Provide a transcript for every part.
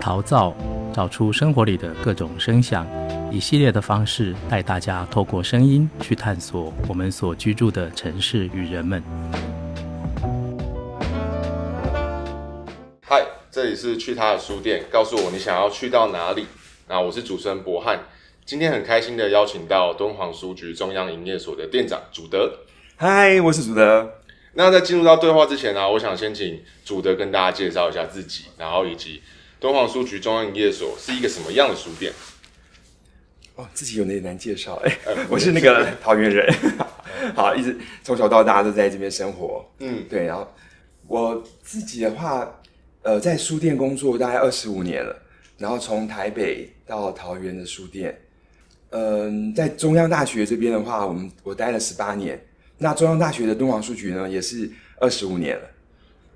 陶造，找出生活里的各种声响，一系列的方式带大家透过声音去探索我们所居住的城市与人们。嗨，这里是去他的书店，告诉我你想要去到哪里。那我是主持人博翰，今天很开心的邀请到敦煌书局中央营业所的店长祖德。嗨，我是祖德。那在进入到对话之前呢、啊，我想先请祖德跟大家介绍一下自己，然后以及敦煌书局中央营业所是一个什么样的书店。哦，自己有点难介绍哎，呃、我是那个桃园人，好，一直从小到大都在这边生活。嗯，对，然后我自己的话，呃，在书店工作大概二十五年了，然后从台北到桃园的书店，嗯、呃，在中央大学这边的话，我们我待了十八年。那中央大学的敦煌书局呢，也是二十五年了，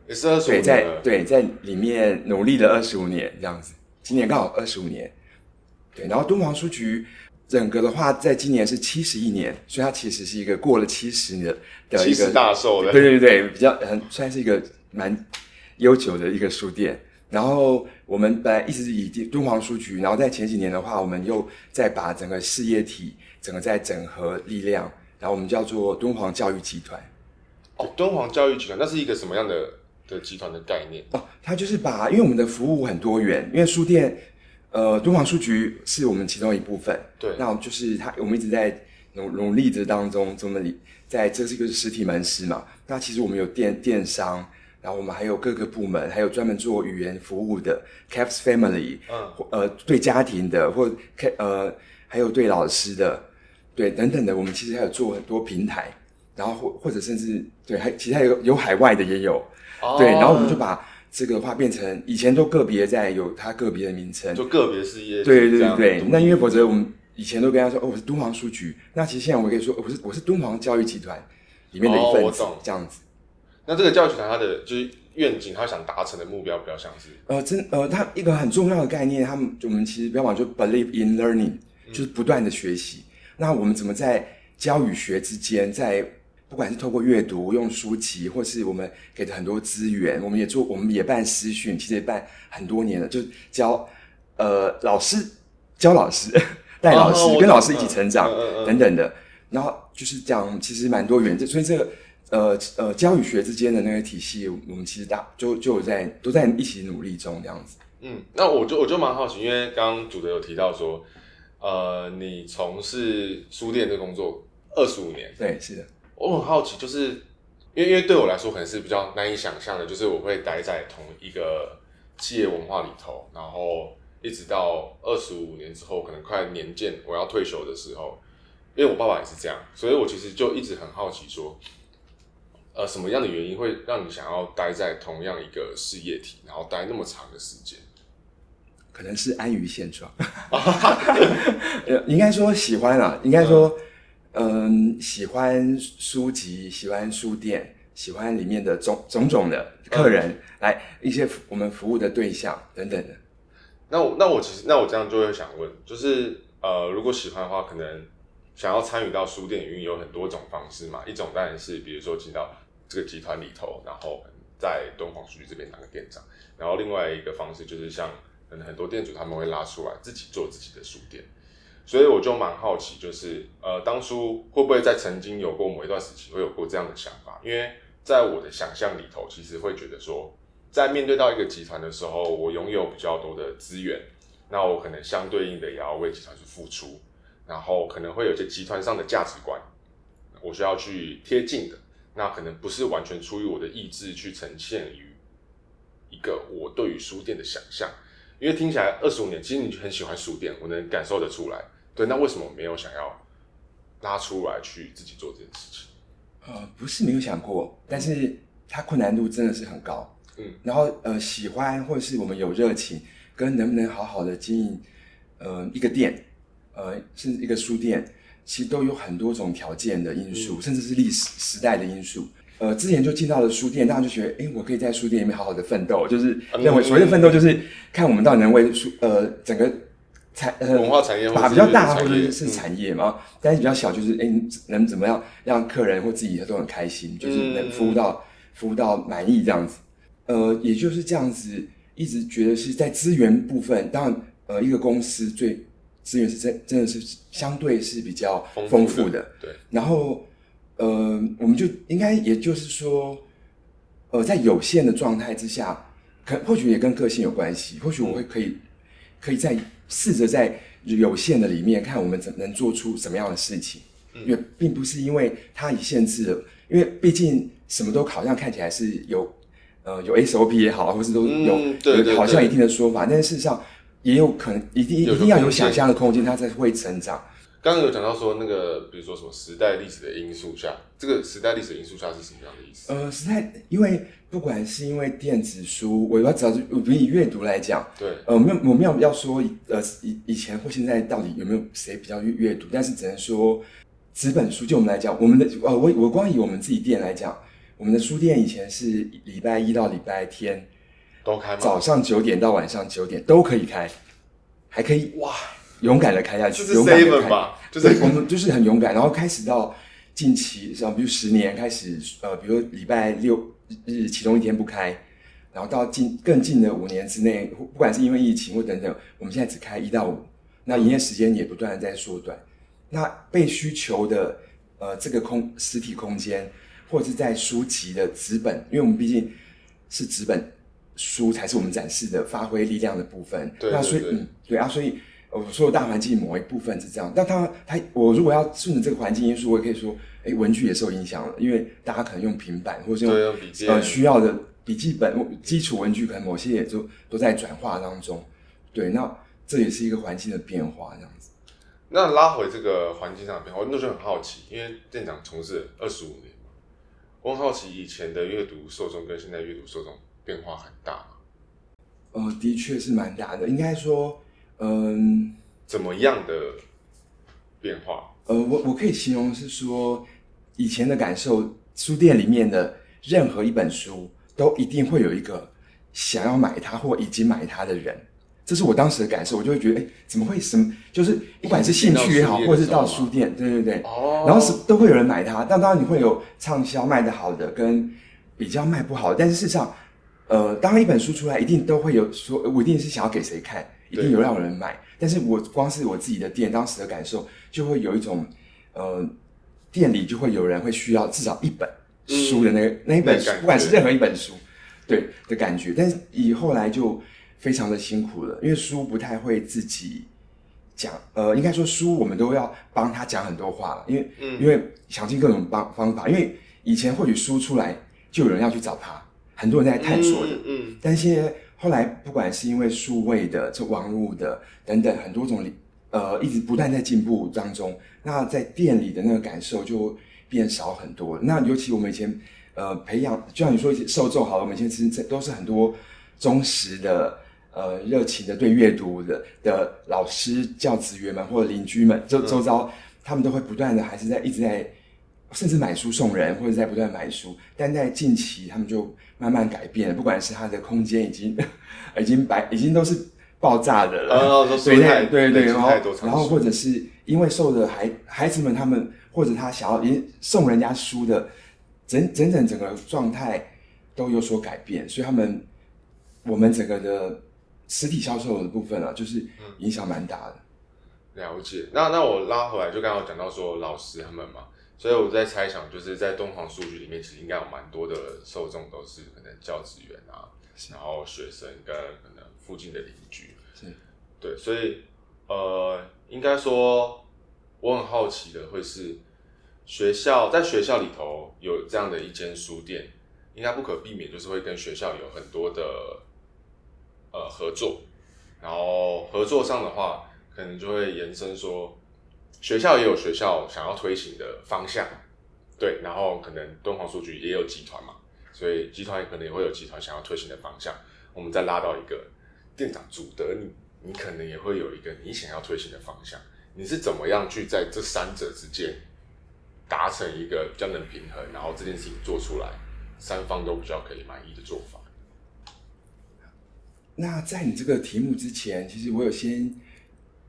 也是二十五年。对，在对在里面努力了二十五年这样子，今年刚好二十五年。对，然后敦煌书局整个的话，在今年是七十一年，所以它其实是一个过了七十年的一个大寿的。对对对，比较很算是一个蛮悠久的一个书店。然后我们本来一直以敦煌书局，然后在前几年的话，我们又再把整个事业体整个在整合力量。然后我们叫做敦煌教育集团。哦，敦煌教育集团，那是一个什么样的的集团的概念？哦，它就是把，因为我们的服务很多元，因为书店，呃，敦煌书局是我们其中一部分。对。那就是它，我们一直在努努力的当中，这么里，在这是一个实体门市嘛。那其实我们有电电商，然后我们还有各个部门，还有专门做语言服务的 CAPS Family，嗯，呃，对家庭的，或呃，还有对老师的。对，等等的，我们其实还有做很多平台，然后或或者甚至对，还其实还有有海外的也有，哦、对，然后我们就把这个的话变成以前都个别在有它个别的名称，就个别事业，对对对对。那因为否则我们以前都跟他说哦，我是敦煌书局，那其实现在我们可以说我是我是敦煌教育集团里面的一份子，哦、这样子。那这个教育集团它的就是愿景，它想达成的目标比较像是呃真呃，它一个很重要的概念，他们我们其实标榜就 believe in learning，就是不断的学习。嗯那我们怎么在教与学之间，在不管是透过阅读、用书籍，或是我们给的很多资源，我们也做，我们也办师训，其实也办很多年了，就教呃老师教老师 带老师、哦、跟老师一起成长、嗯、等等的。然后就是讲，其实蛮多元，这所以这个呃呃教与学之间的那个体系，我们其实大就就有在都在一起努力中这样子。嗯，那我就我就蛮好奇，因为刚刚主德有提到说。呃，你从事书店的工作二十五年，对，是的。我很好奇，就是因为因为对我来说可能是比较难以想象的，就是我会待在同一个企业文化里头，然后一直到二十五年之后，可能快年届我要退休的时候，因为我爸爸也是这样，所以我其实就一直很好奇说，呃，什么样的原因会让你想要待在同样一个事业体，然后待那么长的时间？可能是安于现状，应该说喜欢啊，应该说，嗯，喜欢书籍，喜欢书店，喜欢里面的种种种的客人，嗯、来一些我们服务的对象等等的。那我那我其实那我这样就会想问，就是呃，如果喜欢的话，可能想要参与到书店营运有很多种方式嘛。一种当然是比如说进到这个集团里头，然后在敦煌书局这边当个店长，然后另外一个方式就是像。可能很多店主他们会拉出来自己做自己的书店，所以我就蛮好奇，就是呃，当初会不会在曾经有过某一段时期会有过这样的想法？因为在我的想象里头，其实会觉得说，在面对到一个集团的时候，我拥有比较多的资源，那我可能相对应的也要为集团去付出，然后可能会有些集团上的价值观，我需要去贴近的，那可能不是完全出于我的意志去呈现于一个我对于书店的想象。因为听起来二十五年，其实你很喜欢书店，我能感受得出来。对，那为什么没有想要拉出来去自己做这件事情？呃，不是没有想过，但是它困难度真的是很高。嗯，然后呃，喜欢或者是我们有热情，跟能不能好好的经营呃一个店，呃，甚至一个书店，其实都有很多种条件的因素，嗯、甚至是历史时代的因素。呃，之前就进到了书店，大家就觉得，哎、欸，我可以在书店里面好好的奋斗，就是认为所谓的奋斗，就是看我们到底能为书呃整个产呃文化产业把比较大或者是，是产业嘛，嗯、但是比较小，就是哎、欸，能怎么样让客人或自己都很开心，就是能服务到、嗯、服务到满意这样子。呃，也就是这样子一直觉得是在资源部分，当然呃一个公司最资源是真真的是相对是比较丰富的，对。然后呃我们就应该也就是说，呃在有限的状态之下，可或许也跟个性有关系，或许我会可以可以在试着在有限的里面看我们怎能做出什么样的事情，因为并不是因为它已限制了，因为毕竟什么都好像看起来是有。呃，有 SOP 也好，或是都有、有好像一定的说法，但是事实上也有可能一定一定要有想象的空间，它才会成长。刚刚有讲到说那个，比如说什么时代历史的因素下，这个时代历史的因素下是什么样的意思？呃，时代，因为不管是因为电子书，我要找，我比如以阅读来讲，对，呃，没有我没有要说，呃，以以前或现在到底有没有谁比较阅阅读，但是只能说纸本书，就我们来讲，我们的呃，我我光以我们自己店来讲。我们的书店以前是礼拜一到礼拜天都开吗？早上九点到晚上九点都可以开，还可以哇，勇敢的开下去，勇敢的开，就是我们就是很勇敢。然后开始到近期，像比如十年开始，呃，比如礼拜六日其中一天不开，然后到近更近的五年之内，不管是因为疫情或等等，我们现在只开一到五，那营业时间也不断的在缩短。那被需求的呃这个空实体空间。或者是在书籍的纸本，因为我们毕竟是纸本书才是我们展示的发挥力量的部分。对，对，对，那所以嗯，对啊，所以我说的大环境某一部分是这样。但他他我如果要顺着这个环境因素，我也可以说，哎、欸，文具也受影响了，因为大家可能用平板或者是用呃需要的笔记本基础文具，可能某些也就都在转化当中。对，那这也是一个环境的变化，这样子。那拉回这个环境上的变化，我那时候很好奇，因为店长从事二十五年。我很好奇，以前的阅读受众跟现在阅读受众变化很大吗？呃，的确是蛮大的。应该说，嗯、呃，怎么样的变化？呃，我我可以形容是说，以前的感受，书店里面的任何一本书，都一定会有一个想要买它或已经买它的人。这是我当时的感受，我就会觉得，哎，怎么会什么？就是不管是兴趣也好，或者是到书店，对对对，哦，然后是都会有人买它。但当然你会有畅销卖的好的，跟比较卖不好的。但是事实上，呃，当一本书出来，一定都会有说，我一定是想要给谁看，一定有让人买。但是我光是我自己的店当时的感受，就会有一种，呃，店里就会有人会需要至少一本书的那个、嗯、那一本书，不管是任何一本书，对的感觉。但是以后来就。非常的辛苦了，因为书不太会自己讲，呃，应该说书我们都要帮他讲很多话了，因为、嗯、因为想尽各种方方法，因为以前或许书出来就有人要去找他，很多人在探索的，嗯，嗯，但现在后来不管是因为数位的、这网络的等等很多种，呃，一直不断在进步当中，那在店里的那个感受就变少很多。那尤其我们以前呃培养，就像你说一些受众好了，我们以前其实都是很多忠实的。呃，热情的对阅读的的老师、教职员们或者邻居们，周周遭，他们都会不断的还是在一直在，甚至买书送人，或者在不断买书。但在近期，他们就慢慢改变了，不管是他的空间已经 已经白，已经都是爆炸的了。哦，对对对对，然后然后或者是因为受的孩孩子们他们或者他想要送人家书的，整整整整个状态都有所改变，所以他们我们整个的。实体销售的部分啊，就是影响蛮大的。嗯、了解，那那我拉回来，就刚刚讲到说老师他们嘛，所以我在猜想，就是在敦煌数据里面，其实应该有蛮多的受众都是可能教职员啊，然后学生跟可能附近的邻居，是，对，所以呃，应该说我很好奇的会是学校在学校里头有这样的一间书店，应该不可避免就是会跟学校有很多的。呃，合作，然后合作上的话，可能就会延伸说，学校也有学校想要推行的方向，对，然后可能敦煌数据也有集团嘛，所以集团可能也会有集团想要推行的方向，我们再拉到一个店长主得你，你可能也会有一个你想要推行的方向，你是怎么样去在这三者之间达成一个比较能平衡，然后这件事情做出来，三方都比较可以满意的做法？那在你这个题目之前，其实我有先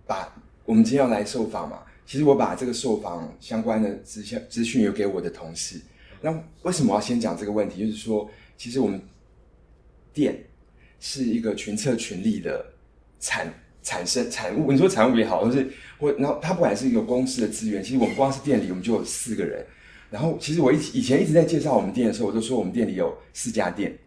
把我们今天要来受访嘛，其实我把这个受访相关的资讯资讯有给我的同事。那为什么我要先讲这个问题？就是说，其实我们店是一个群策群力的产产生产物。你说产物也好，或是或然后它不管是一个公司的资源，其实我们光是店里我们就有四个人。然后其实我以以前一直在介绍我们店的时候，我都说我们店里有四家店，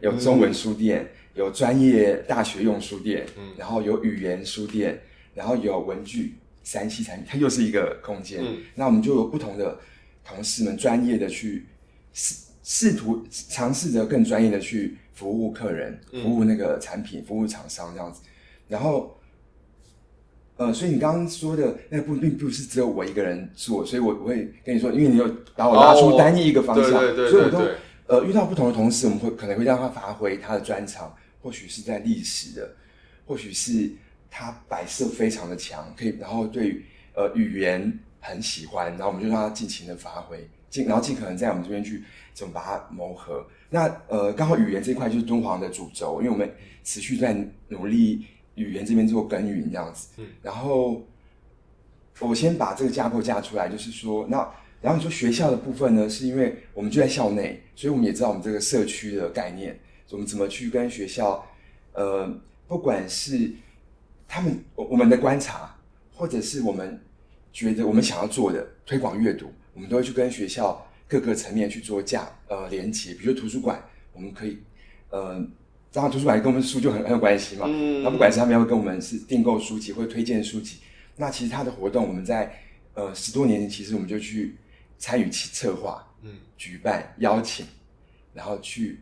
有中文书店，嗯、有专业大学用书店，嗯，然后有语言书店，然后有文具、三 C 产品，它又是一个空间。嗯，那我们就有不同的同事们专业的去试试图尝试着更专业的去服务客人，服务那个产品，服务厂商这样子。然后。呃，所以你刚刚说的那个不并不是只有我一个人做，所以我我会跟你说，因为你有把我拉出单一一个方向，对对对，所以我都呃遇到不同的同事，我们会可能会让他发挥他的专长，或许是在历史的，或许是他摆设非常的强，可以，然后对呃语言很喜欢，然后我们就让他尽情的发挥，尽然后尽可能在我们这边去怎么把它磨合。那呃刚好语言这一块就是敦煌的主轴，因为我们持续在努力。语言这边做耕耘这样子，嗯，然后我先把这个架构架出来，就是说，那然后你说学校的部分呢，是因为我们就在校内，所以我们也知道我们这个社区的概念，我们怎么去跟学校，呃，不管是他们我我们的观察，或者是我们觉得我们想要做的推广阅读，我们都会去跟学校各个层面去做架呃连接，比如说图书馆，我们可以呃。当然后图书馆跟我们书就很很有关系嘛。嗯。那不管是他们要跟我们是订购书籍或者推荐书籍，那其实他的活动我们在呃十多年前其实我们就去参与其策划，嗯，举办邀请，然后去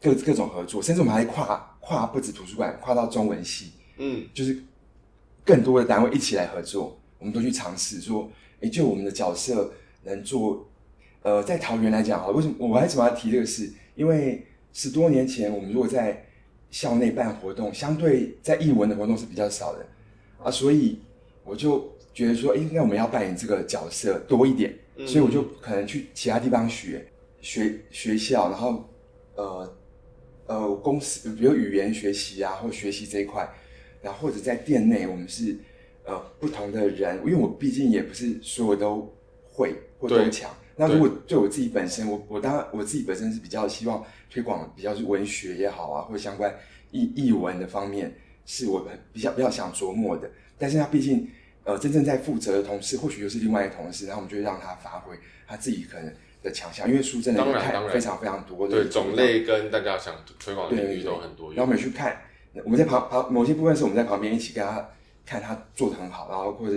各各种合作，甚至我们还跨跨不止图书馆，跨到中文系，嗯，就是更多的单位一起来合作，我们都去尝试说，诶，就我们的角色能做，呃，在桃园来讲，好，为什么我为什么要提这个事？因为。十多年前，我们如果在校内办活动，相对在艺文的活动是比较少的啊，所以我就觉得说，应该我们要扮演这个角色多一点，嗯、所以我就可能去其他地方学学学校，然后呃呃公司，比如语言学习啊，或学习这一块，然后或者在店内，我们是呃不同的人，因为我毕竟也不是所有都会或都强。那如果对我自己本身，我我当然我自己本身是比较希望推广比较是文学也好啊，或者相关译译文的方面，是我比较比较想琢磨的。但是他毕竟呃真正在负责的同事，或许又是另外一个同事，然后我们就会让他发挥他自己可能的强项，因为书真的看非常非常多，对种类跟大家想推广的领域都很多。然后我们去看，我们在旁旁某些部分是我们在旁边一起跟他看他做的很好，然后或者。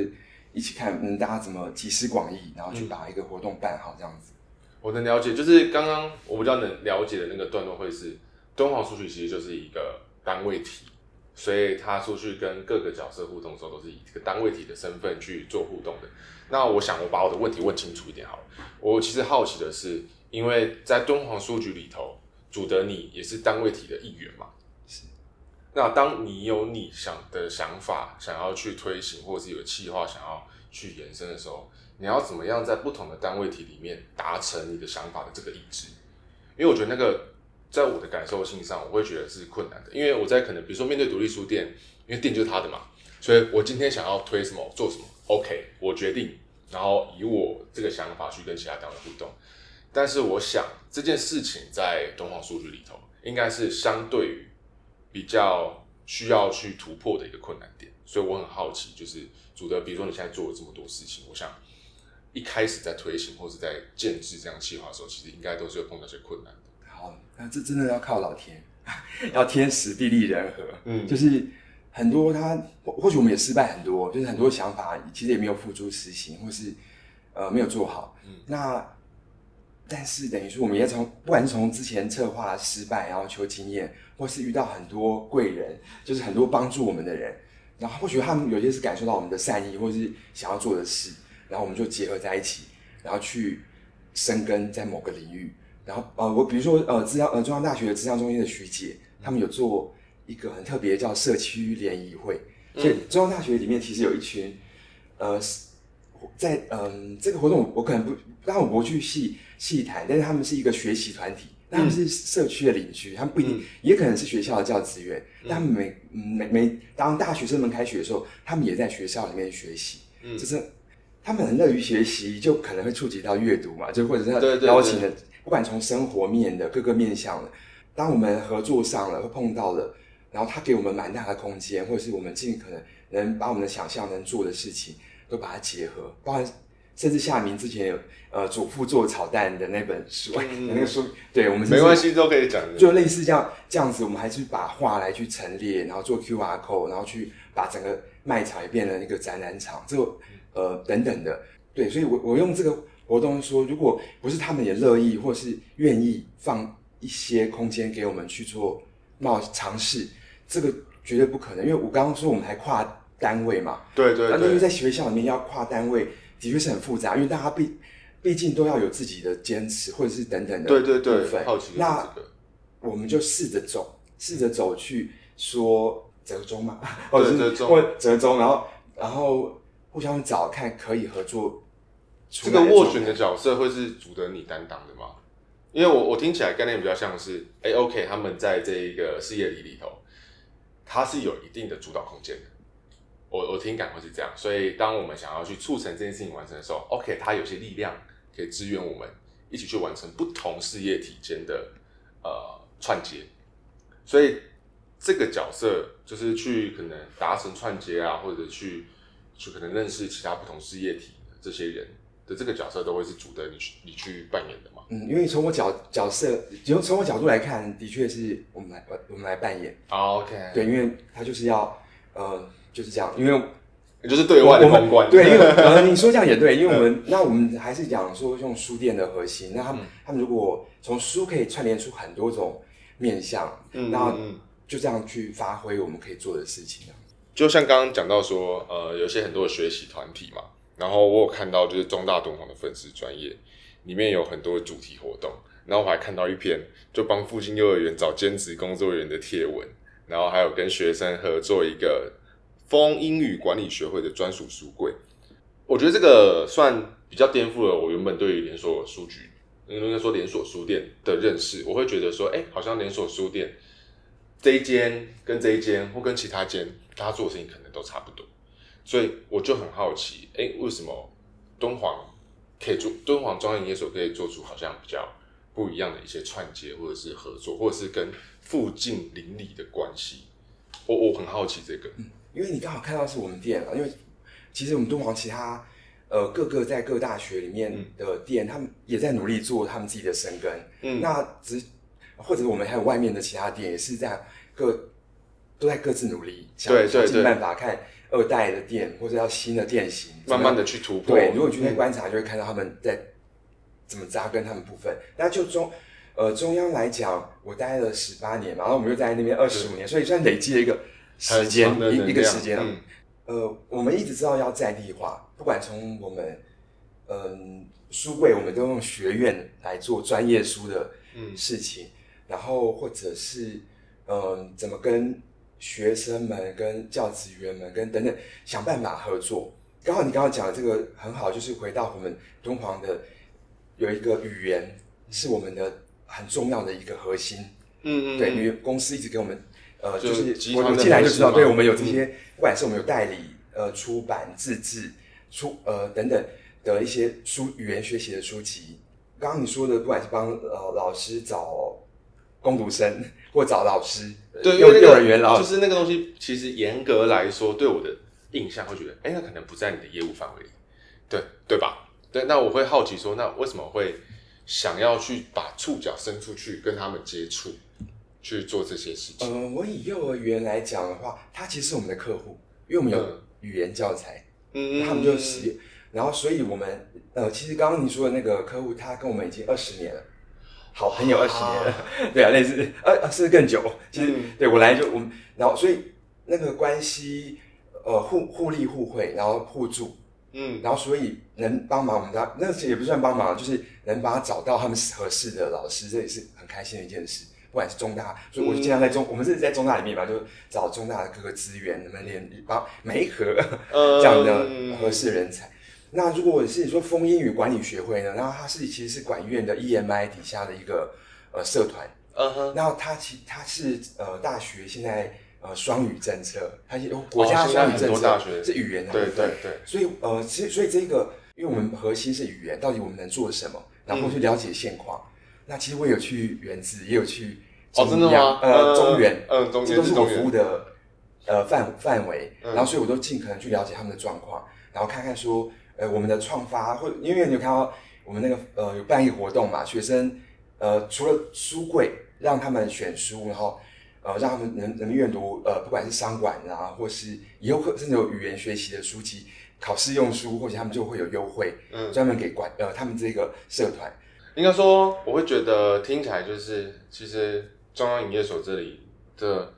一起看，嗯，大家怎么集思广益，然后去把一个活动办好，这样子。我能了解，就是刚刚我比较能了解的那个段落会是，敦煌数据其实就是一个单位体，所以他出去跟各个角色互动的时候，都是以这个单位体的身份去做互动的。那我想，我把我的问题问清楚一点好了。我其实好奇的是，因为在敦煌书局里头，主德你也是单位体的一员嘛？那当你有你想的想法，想要去推行，或者是有计划想要去延伸的时候，你要怎么样在不同的单位体里面达成你的想法的这个一致？因为我觉得那个在我的感受性上，我会觉得是困难的。因为我在可能比如说面对独立书店，因为店就是他的嘛，所以我今天想要推什么，做什么，OK，我决定，然后以我这个想法去跟其他单位互动。但是我想这件事情在敦煌数据里头，应该是相对于。比较需要去突破的一个困难点，所以我很好奇，就是主的，比如说你现在做了这么多事情，我想一开始在推行或者在建制这样计划的时候，其实应该都是有碰到一些困难的。好，那这真的要靠老天，要天时地利人和。嗯，就是很多他或或许我们也失败很多，就是很多想法其实也没有付诸实行，或是呃没有做好。嗯，那。但是等于说，我们也从不管是从之前策划失败，然后求经验，或是遇到很多贵人，就是很多帮助我们的人，然后或许他们有些是感受到我们的善意，或是想要做的事，然后我们就结合在一起，然后去深耕在某个领域。然后呃，我比如说呃，资呃中央大学的咨商中心的徐姐，他们有做一个很特别叫社区联谊会，所以中央大学里面其实有一群呃。在嗯，这个活动我，可能不，当然我不去细细谈，但是他们是一个学习团体，他们是社区的邻居，他们不一定，嗯、也可能是学校的教职员，嗯、但他们每每每当大学生们开学的时候，他们也在学校里面学习，嗯，就是他们很乐于学习，就可能会触及到阅读嘛，就或者是邀请的，不管从生活面的各个面向的，当我们合作上了，会碰到了，然后他给我们蛮大的空间，或者是我们尽可能能把我们的想象能做的事情都把它结合，包含甚至夏明之前有呃祖父做炒蛋的那本书，嗯、那个书，对我们没关系都可以讲的，就类似这样这样子，我们还是把画来去陈列，然后做 QR code，然后去把整个卖场也变成一个展览场，这个呃等等的，对，所以我我用这个活动说，如果不是他们也乐意或是愿意放一些空间给我们去做冒尝试，这个绝对不可能，因为我刚刚说我们还跨单位嘛，对对对，那因为在学校里面要跨单位。的确是很复杂，因为大家毕毕竟都要有自己的坚持，或者是等等的对对对。好奇那我们就试着走，试着走去说折中嘛，或者是或折中，然后然后互相找看可以合作。这个斡旋的角色会是主得你担当的吗？因为我我听起来概念比较像是，哎，OK，他们在这一个事业里里头，它是有一定的主导空间的。我我听感会是这样，所以当我们想要去促成这件事情完成的时候，OK，它有些力量可以支援我们一起去完成不同事业体间的呃串接，所以这个角色就是去可能达成串接啊，或者去去可能认识其他不同事业体的这些人的这个角色，都会是主的你去你去扮演的嘛？嗯，因为从我角角色，从从我角度来看，的确是我们来我们来扮演。Oh, OK，对，因为他就是要呃。就是这样，因为就是对外的公关。对，因为 呃，你说这样也对，因为我们那我们还是讲说用书店的核心。那他们、嗯、他们如果从书可以串联出很多种面向，嗯，那就这样去发挥我们可以做的事情。就像刚刚讲到说，呃，有些很多的学习团体嘛，然后我有看到就是中大东方的粉丝专业里面有很多主题活动，然后我还看到一篇就帮附近幼儿园找兼职工作人员的贴文，然后还有跟学生合作一个。风英语管理学会的专属书柜，我觉得这个算比较颠覆了我原本对于连锁书局，应该说连锁书店的认识。我会觉得说，哎、好像连锁书店这一间跟这一间或跟其他间，大家做的事情可能都差不多。所以我就很好奇，哎、为什么敦煌可以做，敦煌庄严营业所可以做出好像比较不一样的一些串接，或者是合作，或者是跟附近邻里的关系？我我很好奇这个。因为你刚好看到是我们店了，因为其实我们敦煌其他呃各个在各大学里面的店，嗯、他们也在努力做他们自己的生根。嗯，那只或者我们还有外面的其他店也是在各都在各自努力，想想尽办法看二代的店或者要新的店型，慢慢的去突破。对，如果你去那观察，就会看到他们在怎么扎根他们部分。那就中呃中央来讲，我待了十八年嘛，然后我们又在那边二十五年，所以算累积了一个。时间一一个时间，嗯，呃，我们一直知道要在地化，不管从我们，嗯、呃，书柜，我们都用学院来做专业书的事情，嗯、然后或者是，嗯、呃，怎么跟学生们、跟教职员们、跟等等想办法合作。刚好你刚刚讲的这个很好，就是回到我们敦煌的有一个语言是我们的很重要的一个核心，嗯嗯，对，因为公司一直给我们。呃，就是我进来就知道，对我们有这些，不管是我们有代理、呃出版、自制、出呃等等的一些书语言学习的书籍。刚刚你说的，不管是帮呃老师找工读生，或找老师，对，幼幼儿园老师，就是那个东西，其实严格来说，对我的印象会觉得，哎，那可能不在你的业务范围里，对对吧？对，那我会好奇说，那为什么会想要去把触角伸出去跟他们接触？去做这些事情。呃，我以幼儿园来讲的话，他其实是我们的客户，因为我们有语言教材，嗯，他们就使用，然后所以我们呃，其实刚刚你说的那个客户，他跟我们已经二十年了，好，很有二十年了，对啊，类似呃，甚至更久。其实、嗯、对我来就我们，然后所以那个关系呃互互利互惠，然后互助，嗯，然后所以能帮忙我们家，那也不算帮忙，就是能帮他找到他们合适的老师，这也是很开心的一件事。不管是中大，所以我就经常在中，嗯、我们是在中大里面嘛，就找中大的各个资源，能不能连帮媒合这样的合适人才。嗯、那如果我是说风英语管理学会呢，然后它是其实是管院的 EMI 底下的一个呃社团，嗯哼，然后它其它是呃大学现在呃双语政策，它有国家双语政策，是语言的，对对对，所以呃其实所以这个，因为我们核心是语言，到底我们能做什么，然后去了解现况。嗯那其实我有去原子，也有去哦，真的吗？呃，中原，嗯，中原，这都是我服务的呃范范围，然后所以我都尽可能去了解他们的状况，然后看看说，呃，我们的创发或因为你有看到我们那个呃有办一个活动嘛，学生呃除了书柜让他们选书，然后呃让他们能能阅读呃不管是商管啊，或是以后甚至有语言学习的书籍。考试用书，或者他们就会有优惠，嗯，专门给管呃他们这个社团。应该说，我会觉得听起来就是，其实中央营业所这里的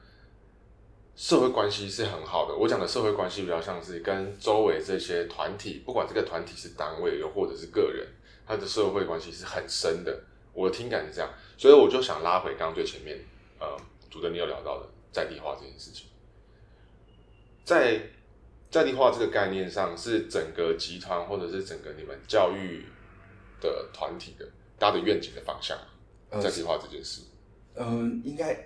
社会关系是很好的。我讲的社会关系比较像是跟周围这些团体，不管这个团体是单位又或者是个人，他的社会关系是很深的。我的听感是这样，所以我就想拉回刚刚最前面，呃，主持你有聊到的在地化这件事情，在。在地化这个概念上，是整个集团或者是整个你们教育的团体的大的愿景的方向。在地化这件事，嗯、呃，应该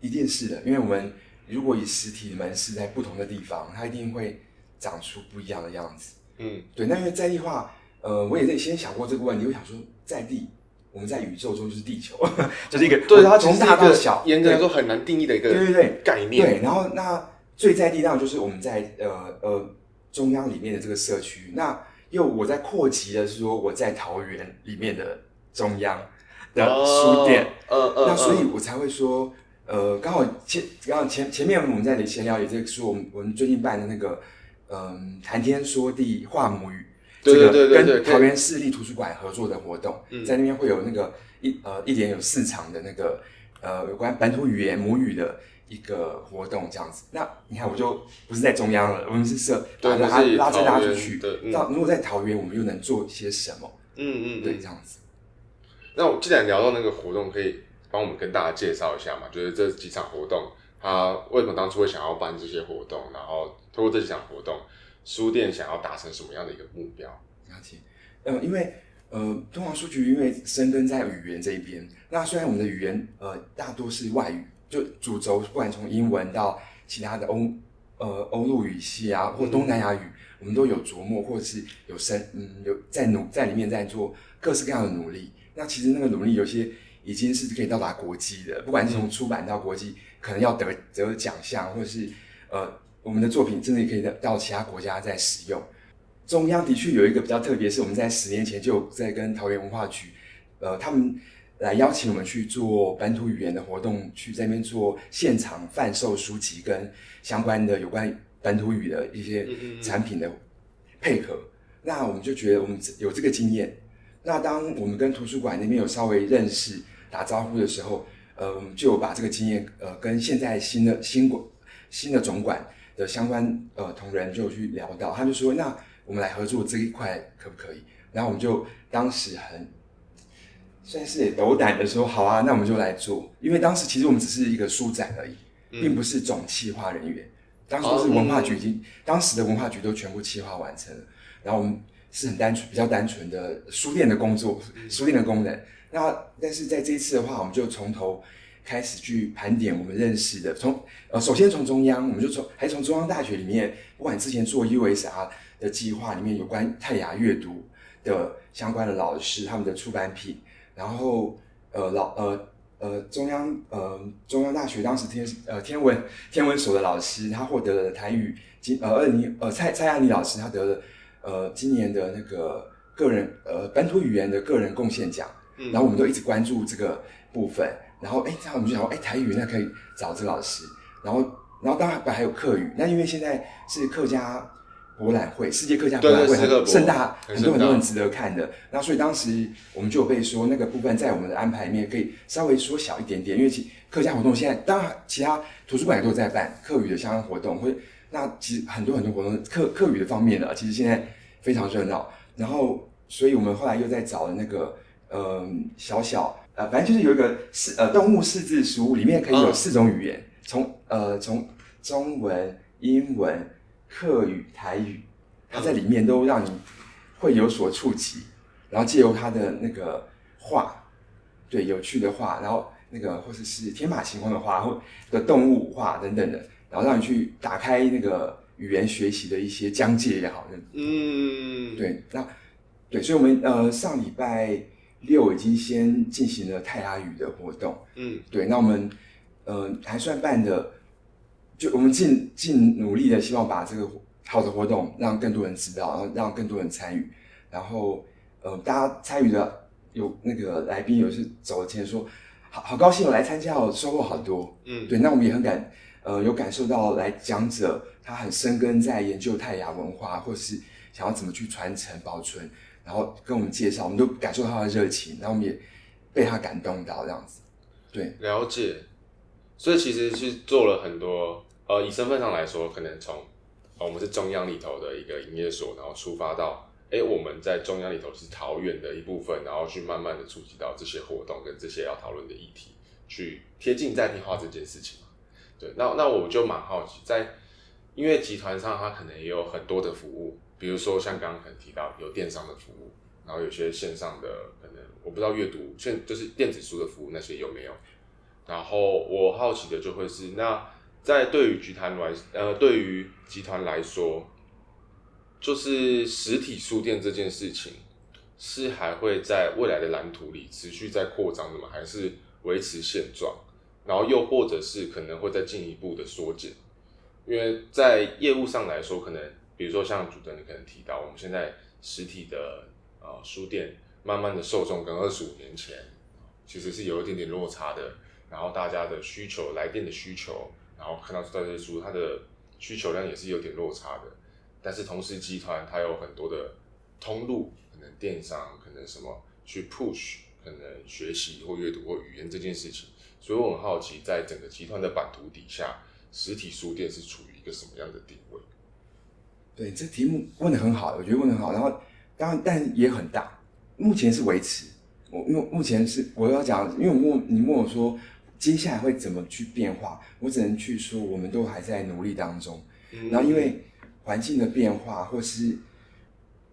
一定是的，因为我们如果以实体的门市在不同的地方，它一定会长出不一样的样子。嗯，对。那因为在地化，呃，我也在先想过这个问题，我想说，在地，我们在宇宙中就是地球，就是一个对它从大到小，严格来说很难定义的一个对对对概念。对，然后那。最在地当然就是我们在呃呃中央里面的这个社区，那又我在扩及的是说我在桃园里面的中央的书店，呃呃，那所以我才会说，呃，刚好前刚好前前面我们在闲聊也在说，我们我们最近办的那个嗯谈天说地话母语，这个跟桃园市立图书馆合作的活动，在那边会有那个一呃一连有四场的那个呃有关本土语言母语的。一个活动这样子，那你看我就不是在中央了，我们是设把它拉再拉出去。那如果在桃园，我们又能做些什么？嗯嗯，对，这样子。那我既然聊到那个活动，可以帮我们跟大家介绍一下嘛？就是这几场活动，他为什么当初会想要办这些活动？然后通过这几场活动，书店想要达成什么样的一个目标？了解。嗯，因为呃，东华书局因为深耕在语言这一边，那虽然我们的语言呃大多是外语。就主轴，不管从英文到其他的欧呃欧陆语系啊，或东南亚语，我们都有琢磨，或者是有深嗯有在努在里面在做各式各样的努力。那其实那个努力有些已经是可以到达国际的，不管是从出版到国际，可能要得得奖项，或者是呃我们的作品真的也可以到其他国家在使用。中央的确有一个比较特别，是我们在十年前就在跟桃园文化局呃他们。来邀请我们去做本土语言的活动，去在那边做现场贩售书籍跟相关的有关本土语的一些产品的配合。那我们就觉得我们有这个经验。那当我们跟图书馆那边有稍微认识、打招呼的时候，呃，我们就把这个经验呃跟现在新的新馆新的总馆的相关呃同仁就去聊到，他就说：“那我们来合作这一块可不可以？”然后我们就当时很。算是也斗胆的说好啊，那我们就来做。因为当时其实我们只是一个书展而已，并不是总企划人员。当时是文化局已经，当时的文化局都全部企划完成了。然后我们是很单纯、比较单纯的书店的工作，书店的功能。那但是在这一次的话，我们就从头开始去盘点我们认识的。从呃，首先从中央，我们就从还从中央大学里面，不管之前做 USR 的计划里面有关泰雅阅读的相关的老师，他们的出版品。然后，呃，老呃呃中央呃中央大学当时天呃天文天文所的老师，他获得了台语金呃二零呃蔡蔡亚妮老师，他得了呃今年的那个个人呃本土语言的个人贡献奖。嗯。然后我们都一直关注这个部分。然后哎，这样我们就想说，哎，台语那可以找这个老师。然后然后当然还有客语，那因为现在是客家。博览会，世界客家博览会很盛大，很多很多很值得看的。那所以当时我们就有被说，那个部分在我们的安排里面可以稍微缩小一点点，因为其客家活动现在当然其他图书馆也都在办客语的相关活动，会那其实很多很多活动课课语的方面呢，其实现在非常热闹。然后，所以我们后来又在找了那个呃小小呃，反正就是有一个四呃动物四字书，里面可以有四种语言，从呃从中文、英文。客语、台语，它在里面都让你会有所触及，然后借由它的那个画，对，有趣的画，然后那个或者是天马行空的画，或的动物画等等的，然后让你去打开那个语言学习的一些疆界也好，嗯，对，那对，所以我们呃上礼拜六已经先进行了泰雅语的活动，嗯，对，那我们呃还算办的，就我们尽尽努力的希望把这个好的活动让更多人知道，然后让更多人参与，然后呃大家参与的有那个来宾有是走前说，好好高兴我来参加，我收获好多，嗯，对，那我们也很感呃有感受到来讲者他很深根在研究泰雅文化，或是想要怎么去传承保存。然后跟我们介绍，我们都感受到他的热情，然后我们也被他感动到这样子。对，了解。所以其实是做了很多，呃，以身份上来说，可能从，呃，我们是中央里头的一个营业所，然后出发到，哎，我们在中央里头是桃园的一部分，然后去慢慢的触及到这些活动跟这些要讨论的议题，去贴近在地化这件事情。对，那那我就蛮好奇，在因为集团上它可能也有很多的服务。比如说，像刚刚可能提到有电商的服务，然后有些线上的可能我不知道阅读，现就是电子书的服务那些有没有？然后我好奇的就会是，那在对于集团来，呃，对于集团来说，就是实体书店这件事情，是还会在未来的蓝图里持续在扩张的吗？还是维持现状？然后又或者是可能会再进一步的缩减？因为在业务上来说，可能。比如说，像主持人可能提到，我们现在实体的呃书店，慢慢的受众跟二十五年前其实是有一点点落差的。然后大家的需求，来电的需求，然后看到这些书，它的需求量也是有点落差的。但是同时，集团它有很多的通路，可能电商，可能什么去 push，可能学习或阅读或语言这件事情。所以我很好奇，在整个集团的版图底下，实体书店是处于一个什么样的定位？对，这题目问的很好，我觉得问得很好。然后，当然，但也很大。目前是维持，我因为目前是我要讲，因为我问你问我说，接下来会怎么去变化，我只能去说，我们都还在努力当中。嗯、然后，因为环境的变化，或是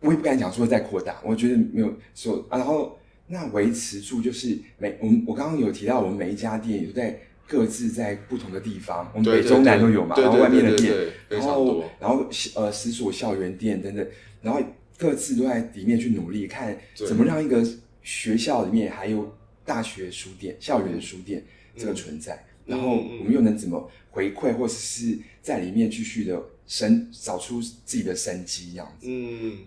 我也不敢讲说在扩大，我觉得没有说。然后，那维持住就是每我们我刚刚有提到，我们每一家店有在。各自在不同的地方，我们北中南都有嘛，然后外面的店，然后然后呃，实所校园店等等，然后各自都在里面去努力，看怎么让一个学校里面还有大学书店、校园书店这个存在，然后我们又能怎么回馈，或者是在里面继续的生找出自己的生机，这样子。嗯，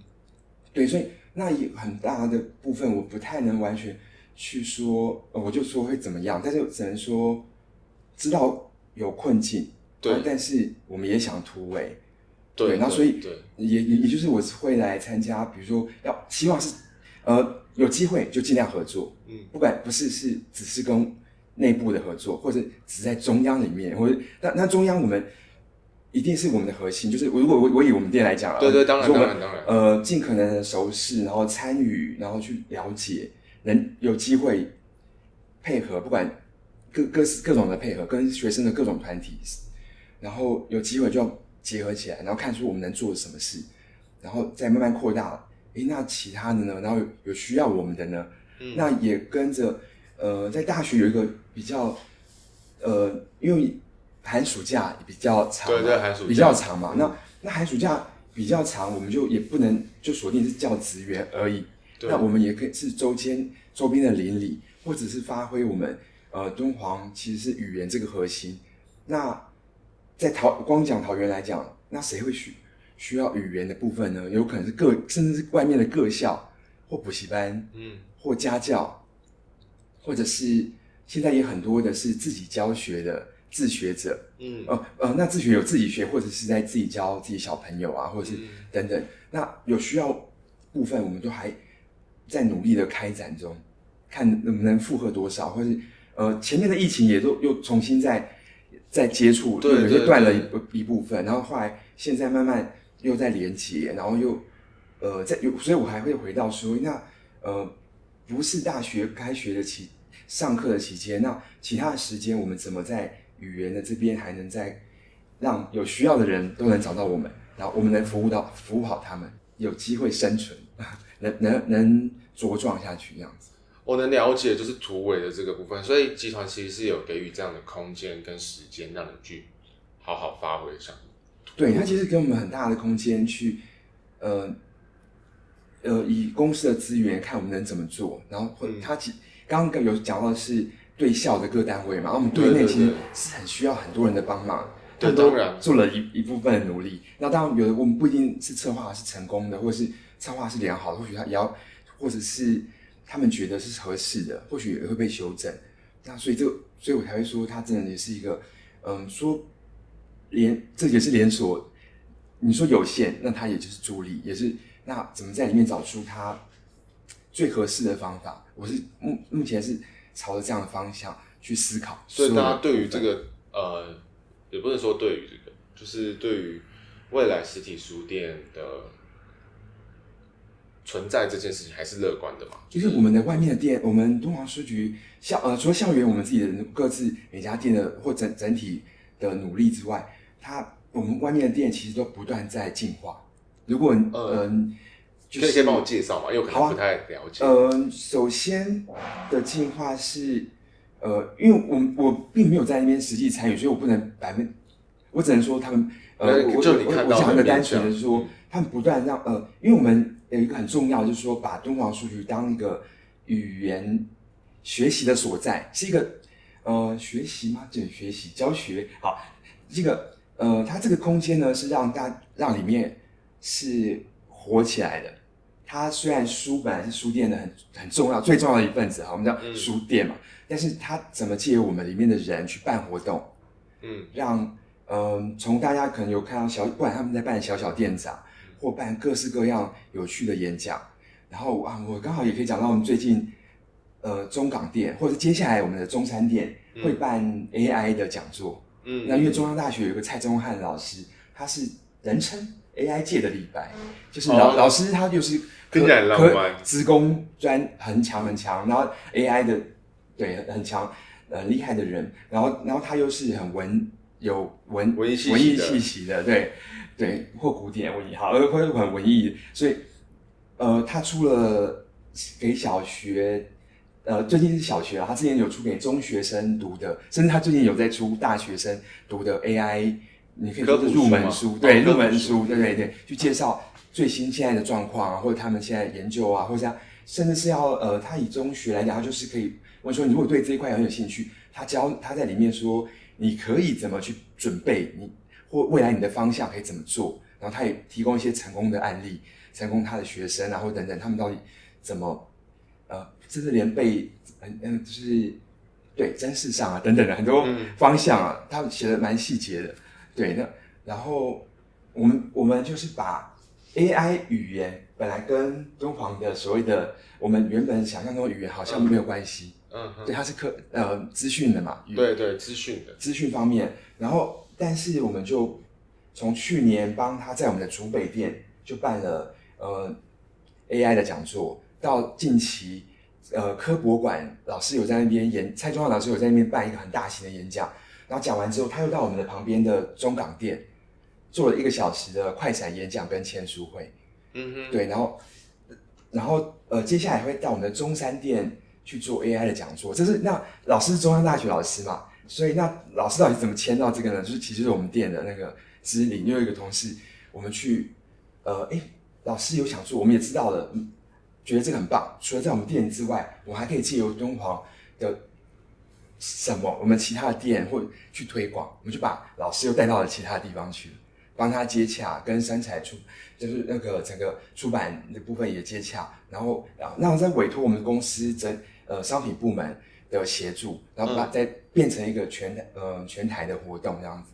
对，所以那有很大的部分我不太能完全去说，我就说会怎么样，但是只能说。知道有困境，对，但是我们也想突围，对，然后所以也也也就是我会来参加，比如说要希望是呃有机会就尽量合作，嗯，不管不是是只是跟内部的合作，或者只在中央里面，或者那那中央我们一定是我们的核心，就是如果我我以我们店来讲，对对，当然当然当然，呃，尽可能的熟识，然后参与，然后去了解，能有机会配合，不管。各各各种的配合，跟学生的各种团体，然后有机会就要结合起来，然后看出我们能做什么事，然后再慢慢扩大。诶，那其他的呢？然后有，需要我们的呢？嗯、那也跟着。呃，在大学有一个比较，呃，因为寒暑假比较长，对对，寒暑假比较长嘛。嗯、那那寒暑假比较长，我们就也不能就锁定是教职员而已。那我们也可以是周间周边的邻里，或者是发挥我们。呃，敦煌其实是语言这个核心。那在桃光讲桃园来讲，那谁会需需要语言的部分呢？有可能是各甚至是外面的各校或补习班，嗯，或家教，或者是现在也很多的是自己教学的自学者，嗯，呃呃，那自学有自己学，或者是在自己教自己小朋友啊，或者是等等。嗯、那有需要部分，我们都还在努力的开展中，看能不能负荷多少，或是。呃，前面的疫情也都又重新再再接触，对，有些断了一一部分，然后后来现在慢慢又在连接，然后又呃在有，所以我还会回到说，那呃不是大学开学的期上课的期间，那其他的时间我们怎么在语言的这边还能再让有需要的人都能找到我们，然后我们能服务到服务好他们，有机会生存，能能能茁壮下去这样子。我能了解就是突围的这个部分，所以集团其实是有给予这样的空间跟时间，让你去好好发挥上。对，它其实给我们很大的空间去，呃，呃，以公司的资源看我们能怎么做，然后或它其刚刚有讲到的是对校的各单位嘛，然后我们对内其实是很需要很多人的帮忙，对，当然做了一一部分的努力。那当然有的我们不一定是策划是成功的，或者是策划是良好的，或许他也要，或者是他们觉得是合适的，或许也会被修正。那所以这个，所以我才会说，它真的也是一个，嗯，说连这也是连锁。你说有限，那它也就是助力，也是那怎么在里面找出它最合适的方法？我是目目前是朝着这样的方向去思考。所以大家对于这个呃，也不能说对于这个，就是对于未来实体书店的存在这件事情，还是乐观的嘛？就是我们的外面的店，我们东华书局校呃，除了校园我们自己的各自每家店的或整整体的努力之外，它。我们外面的店其实都不断在进化。如果嗯、呃，就是可以帮我介绍嘛？因为我可能不太了解。嗯、呃，首先的进化是，呃，因为我我并没有在那边实际参与，所以我不能百分，我只能说他们呃，我我我讲一个单纯的是说，他们不断让呃，因为我们有一个很重要，就是说把敦煌书局当一个语言学习的所在，是一个呃学习吗？对，学习教学好这个。呃，它这个空间呢，是让大让里面是活起来的。它虽然书本来是书店的很很重要、最重要的一份子哈，我们叫书店嘛。嗯、但是它怎么借由我们里面的人去办活动？嗯，让嗯、呃、从大家可能有看到小，不管他们在办小小店长，或办各式各样有趣的演讲。然后啊，我刚好也可以讲到我们最近呃中港店，或者接下来我们的中山店会办 AI 的讲座。嗯，那因为中央大学有一个蔡宗翰老师，他是人称 AI 界的李白，就是老、哦、老师他就是跟起来很浪漫，职工专很强很强，然后 AI 的对很强很厉害的人，然后然后他又是很文有文文艺文艺气息的，对对或古典文艺好，呃或者很文艺，所以呃他出了给小学。呃，最近是小学啊，他之前有出给中学生读的，甚至他最近有在出大学生读的 AI，你可以说是入门书，对，入门书，对对对，去介绍最新现在的状况啊，或者他们现在研究啊，或者像甚至是要呃，他以中学来讲，他就是可以问说，你如果对这一块很有兴趣，他教他在里面说，你可以怎么去准备，你或未来你的方向可以怎么做，然后他也提供一些成功的案例，成功他的学生啊，或等等，他们到底怎么。呃，甚至连被，嗯嗯，就是对真事上啊等等的很多方向啊，嗯、他们写的蛮细节的。对，那然后我们我们就是把 AI 语言本来跟敦煌的所谓的我们原本想象中的语言好像没有关系。嗯，对，它是科呃资讯的嘛。对对，资讯的资讯方面。然后，但是我们就从去年帮他在我们的竹北店就办了呃 AI 的讲座。到近期，呃，科博馆老师有在那边演，蔡宗浩老师有在那边办一个很大型的演讲，然后讲完之后，他又到我们的旁边的中港店做了一个小时的快闪演讲跟签书会，嗯哼，对，然后，然后呃，接下来会到我们的中山店去做 AI 的讲座，这是那老师是中山大学老师嘛，所以那老师到底怎么签到这个呢？就是其实是我们店的那个知领，又有一个同事，我们去，呃，哎，老师有想做，我们也知道了。觉得这个很棒。除了在我们店之外，我还可以借由敦煌的什么，我们其他的店或去推广。我们就把老师又带到了其他地方去，帮他接洽，跟三彩出，就是那个整个出版的部分也接洽。然后，然后，然后再委托我们公司整呃商品部门的协助，然后把再变成一个全呃全台的活动这样子。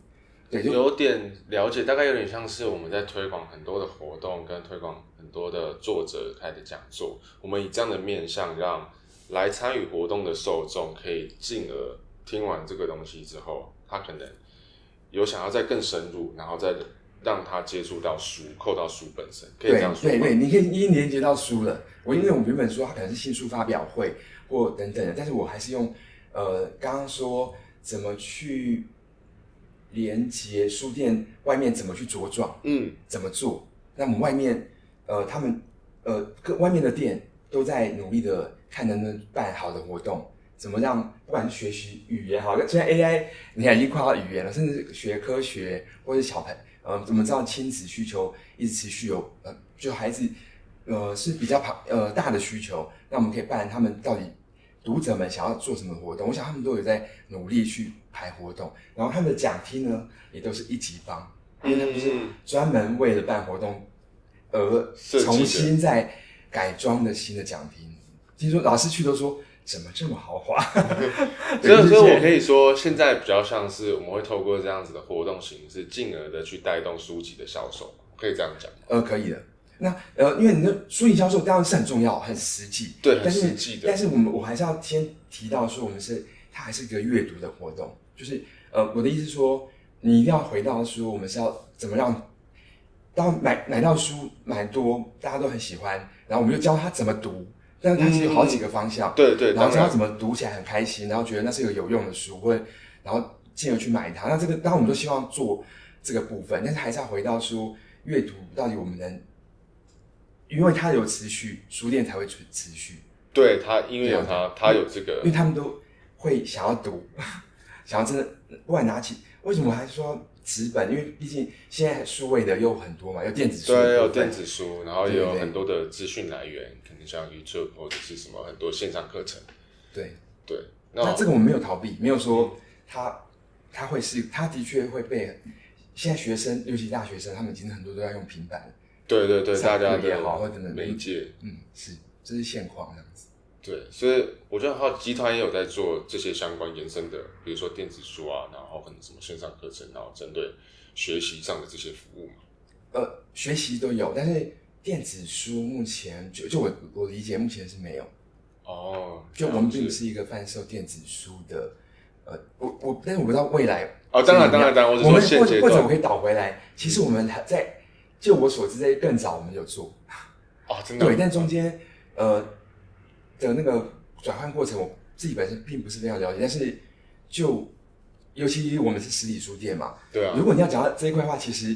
对，有点了解，大概有点像是我们在推广很多的活动，跟推广很多的作者开的讲座。我们以这样的面向，让来参与活动的受众可以进而听完这个东西之后，他可能有想要再更深入，然后再让他接触到书，扣到书本身，可以这样说。对对，你可以一连接到书了。我因为我们原本说它可能是新书发表会或等等的，但是我还是用呃刚刚说怎么去。连接书店外面怎么去茁壮？嗯，怎么做？那我们外面，呃，他们，呃，各外面的店都在努力的看能不能办好的活动，怎么让不管是学习语言好，现在 AI 你看已经跨到语言了，甚至学科学或者小朋友，呃，怎么知道亲子需求一直持续有，呃，就孩子呃是比较庞呃大的需求，那我们可以办他们到底读者们想要做什么活动？我想他们都有在努力去排活动，然后他们的讲厅呢也都是一级棒，因为他们是专门为了办活动而重新再改装的新的讲厅。听说老师去都说。怎么这么豪华？所以，所以我可以说，现在比较像是我们会透过这样子的活动形式，进而的去带动书籍的销售，可以这样讲？呃，可以的。那呃，因为你的书籍销售当然是很重要、很实际，对，很实际的。但是我们我还是要先提到说，我们是它还是一个阅读的活动，就是呃，我的意思说，你一定要回到说，我们是要怎么让当买买到书买多，大家都很喜欢，然后我们就教他怎么读。但是它其实有好几个方向，嗯、对对，然后教他怎么读起来很开心，然后觉得那是一个有用的书，或者然后进而去买它。那这个当然我们都希望做这个部分，但是还是要回到书阅读到底我们能，因为它有持续，书店才会持持续。对它，因为有它，它有这个，因为他们都会想要读，想要真的不管拿起，为什么还说？纸本，因为毕竟现在数位的又很多嘛，有电子书，对，有电子书，然后也有很多的资讯来源，可能像 YouTube 或者是什么很多线上课程。对对，那，那这个我们没有逃避，没有说他他会是，他的确会被现在学生，尤其大学生，他们已经很多都在用平板。对对对，大家也好，或者媒介，嗯，是，这是现况这样子。对，所以我觉得好集团也有在做这些相关延伸的，比如说电子书啊，然后可能什么线上课程，然后针对学习上的这些服务嘛。呃，学习都有，但是电子书目前就就我我理解目前是没有。哦，就我们并不是一个贩售电子书的，呃，我我但是我不知道未来。哦，当然当然当然，我，我们或或者我可以倒回来，其实我们还在，就我所知在更早我们有做。哦，真的。对，但中间呃。的那个转换过程，我自己本身并不是非常了解，但是就尤其我们是实体书店嘛，对啊。如果你要讲到这一块的话，其实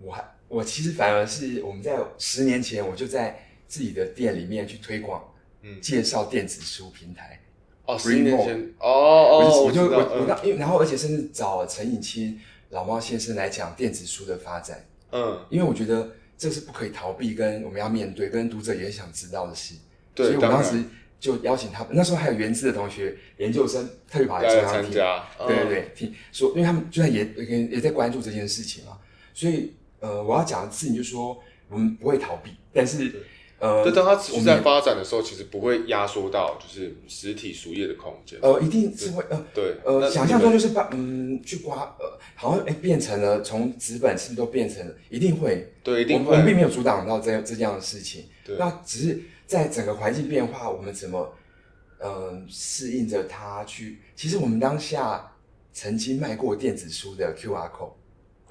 我还我其实反而是我们在十年前我就在自己的店里面去推广，嗯，介绍电子书平台。哦，十年前，哦哦，我就我我当因为然后而且甚至找陈颖清老猫先生来讲电子书的发展，嗯，因为我觉得这是不可以逃避，跟我们要面对，跟读者也想知道的事。对，所以我当时就邀请他们，那时候还有原资的同学、研究生特别跑来参加，对对对，听。说，因为他们就在也也也在关注这件事情嘛，所以呃，我要讲的事情就是说，我们不会逃避，但是呃，就当它持续在发展的时候，其实不会压缩到就是实体书页的空间，呃，一定是会呃对呃，想象中就是把嗯去刮呃，好像哎变成了从纸本是不是都变成了，一定会，对，一定会，我们并没有阻挡到这这样的事情，对，那只是。在整个环境变化，我们怎么嗯适应着它去？其实我们当下曾经卖过电子书的 QR code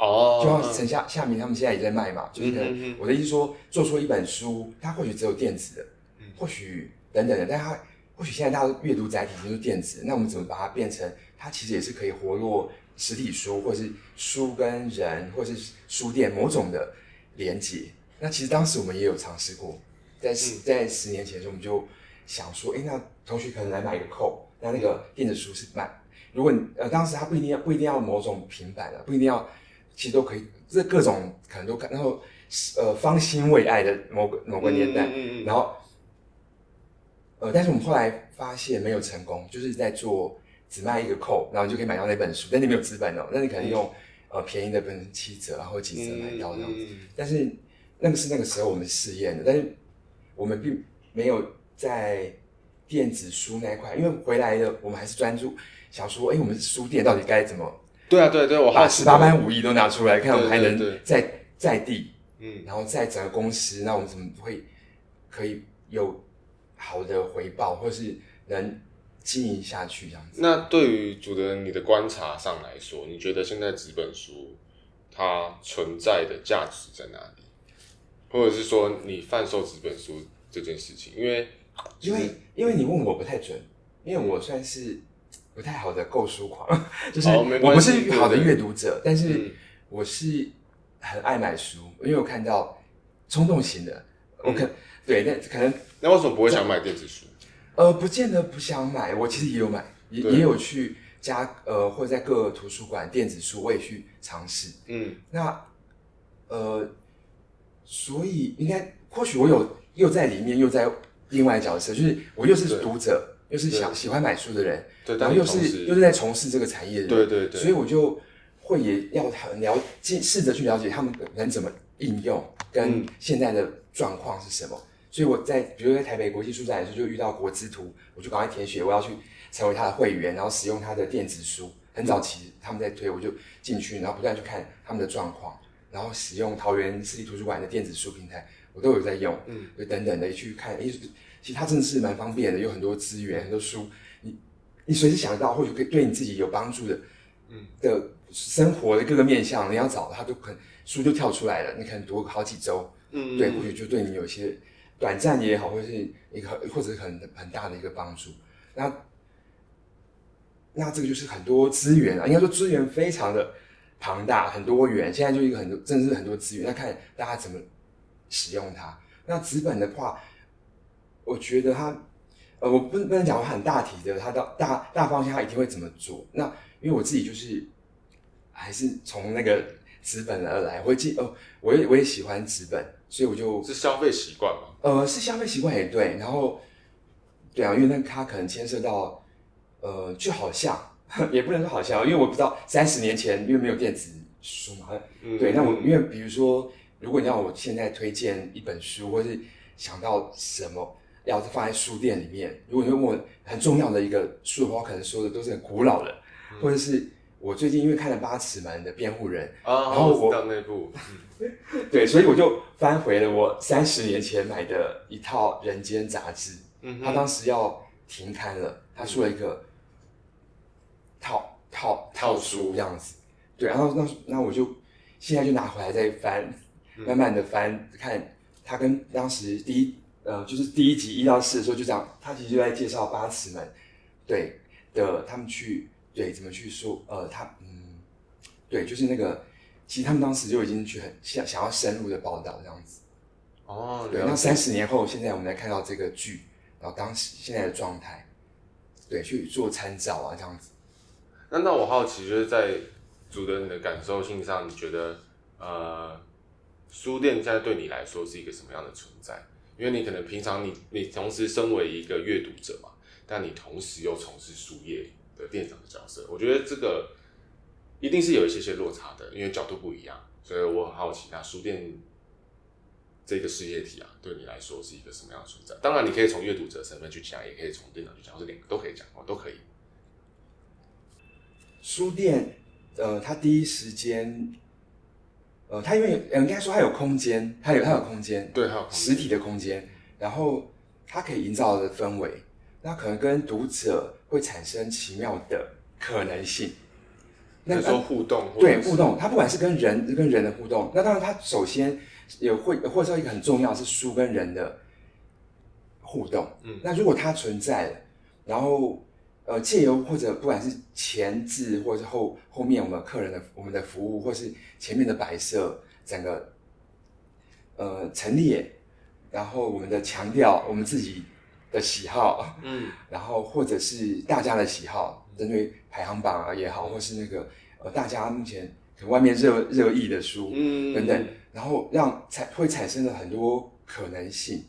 哦，就像陈夏夏明他们现在也在卖嘛，就是可能我的意思说，做出一本书，它或许只有电子的，或许等等的，但它或许现在大家阅读载体就是电子，那我们怎么把它变成它其实也是可以活络实体书，或是书跟人，或是书店某种的连接？那其实当时我们也有尝试过。在十在十年前的时候，我们就想说，哎、欸，那同学可能来买一个扣，那那个电子书是卖。如果你呃当时它不一定要不一定要某种平板的，不一定要，其实都可以，这各种可能都看。然后呃方兴未艾的某个某个年代，嗯嗯然后呃，但是我们后来发现没有成功，就是在做只卖一个扣，然后你就可以买到那本书，但你没有资本哦，那你可能用、嗯、呃便宜的，可能七折然后几折买到这样子。但是那个是那个时候我们试验的，但是。我们并没有在电子书那一块，因为回来的我们还是专注想说，哎，我们书店到底该怎么？对啊，对对，我把十八般武艺都拿出来，看我们还能在在地，嗯，然后在整个公司，那我们怎么会可以有好的回报，或是能经营下去这样子？那对于主持人你的观察上来说，你觉得现在纸本书它存在的价值在哪里？或者是说你贩售纸本书这件事情，因为因为因为你问我不太准，因为我算是不太好的购书狂，就是我不是好的阅读者，但是我是很爱买书，因为我看到冲动型的，我可对，那可能那为什么不会想买电子书？呃，不见得不想买，我其实也有买，也也有去加呃或者在各个图书馆电子书我也去尝试，嗯，那呃。所以应该或许我有又在里面，又在另外角色，就是我又是读者，对又是想喜欢买书的人，对，然后又是又是在从事这个产业的人，对对对，所以我就会也要很了解，试着去了解他们能怎么应用，跟现在的状况是什么。嗯、所以我在比如在台北国际书展的时候，就遇到国资图，我就赶快填写，我要去成为他的会员，然后使用他的电子书。很早期他们在推，我就进去，然后不断去看他们的状况，然后使用桃园市立图书馆的电子书平台，我都有在用，嗯，就等等的去看，诶，其实它真的是蛮方便的，有很多资源，很多书，你你随时想到或者可以对你自己有帮助的，嗯，的生活的各个面向，你要找它都可能书就跳出来了，你可能读好几周，嗯，对，或许就对你有些短暂也好，或者是一个或者是很很大的一个帮助，那。那这个就是很多资源啊，应该说资源非常的庞大，很多元。现在就一个很多，真的是很多资源，那看大家怎么使用它。那纸本的话，我觉得他，呃，我不不能讲我很大体的，他到大大方向他一定会怎么做。那因为我自己就是还是从那个纸本而来，我会记哦，我也我也喜欢纸本，所以我就是消费习惯嘛。呃，是消费习惯也对，然后对啊，因为那他可能牵涉到。呃，就好像 也不能说好像，因为我不知道三十年前因为没有电子书嘛，嗯、对。那我因为比如说，如果你让我现在推荐一本书，或是想到什么要是放在书店里面，如果你问我很重要的一个书的话，我可能说的都是很古老的，嗯、或者是我最近因为看了八尺门的辩护人，哦、然后我到那部，对，所以我就翻回了我三十年前买的一套《人间》杂志，嗯，他当时要停刊了，他出了一个。套套套书这样子，对，然后那那我就现在就拿回来再翻，慢慢的翻，看他跟当时第一呃就是第一集一到四的时候就这样，他其实就在介绍八尺门，对的，他们去对怎么去说呃他嗯对就是那个其实他们当时就已经去很想想要深入的报道这样子，哦，对，那三十年后现在我们来看到这个剧，然后当时现在的状态，对，去做参照啊这样子。那那我好奇，就是在主的你的感受性上，你觉得呃，书店现在对你来说是一个什么样的存在？因为你可能平常你你同时身为一个阅读者嘛，但你同时又从事书业的店长的角色，我觉得这个一定是有一些些落差的，因为角度不一样。所以我很好奇，那书店这个事业体啊，对你来说是一个什么样的存在？当然，你可以从阅读者身份去讲，也可以从店长去讲，或者两个都可以讲，哦，都可以。书店，呃，它第一时间，呃，它因为应该说它有空间，它有它有空间，对，它有实体的空间，然后它可以营造的氛围，那可能跟读者会产生奇妙的可能性。那个、说互动，对互动，它不管是跟人跟人的互动，那当然它首先也会或者说一个很重要是书跟人的互动。嗯，那如果它存在，然后。呃，借由或者不管是前置或者是后后面我们客人的我们的服务，或是前面的摆设，整个呃陈列，然后我们的强调我们自己的喜好，嗯，然后或者是大家的喜好，针对排行榜啊也好，或是那个呃大家目前可能外面热热议的书，嗯等等，然后让产会产生了很多可能性。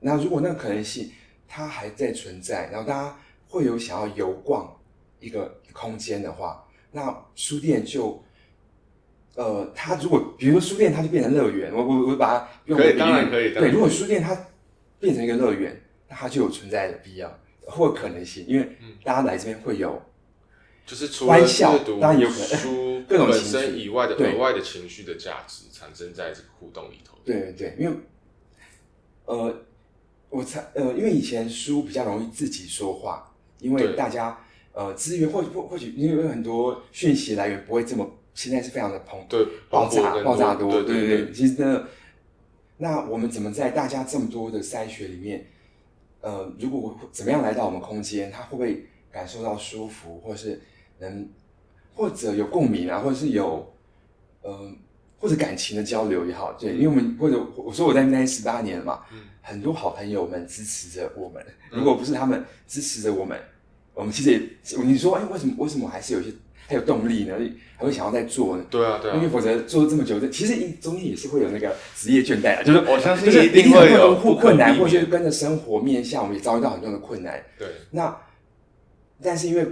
那如果那个可能性它还在存在，然后大家。会有想要游逛一个空间的话，那书店就，呃，它如果比如说书店，它就变成乐园。我我我把它用个比喻，当然可以。对，如果书店它变成一个乐园，那它就有存在的必要或可能性，因为大家来这边会有，就是除了阅读，当然有可能书 各种本身以外的额外的情绪的价值产生在这个互动里头。对对对，因为，呃，我才呃，因为以前书比较容易自己说话。因为大家呃资源或或或许因为有很多讯息来源不会这么现在是非常的膨对爆炸爆炸多对对对，其实呢，那我们怎么在大家这么多的筛选里面，呃，如果怎么样来到我们空间，他会不会感受到舒服，或是能或者有共鸣啊，或者是有呃或者感情的交流也好，对，嗯、因为我们或者我说我在那十八年了嘛，嗯、很多好朋友们支持着我们，如果不是他们支持着我们。我们其实也，你说，哎，为什么为什么还是有些还有动力呢，还会想要再做呢。对啊，对啊，因为否则做这么久，其实中间也是会有那个职业倦怠啊。就是我相信就是一定会有困困难，或者是跟着生活面向，我们也遭遇到很多的困难。对，那但是因为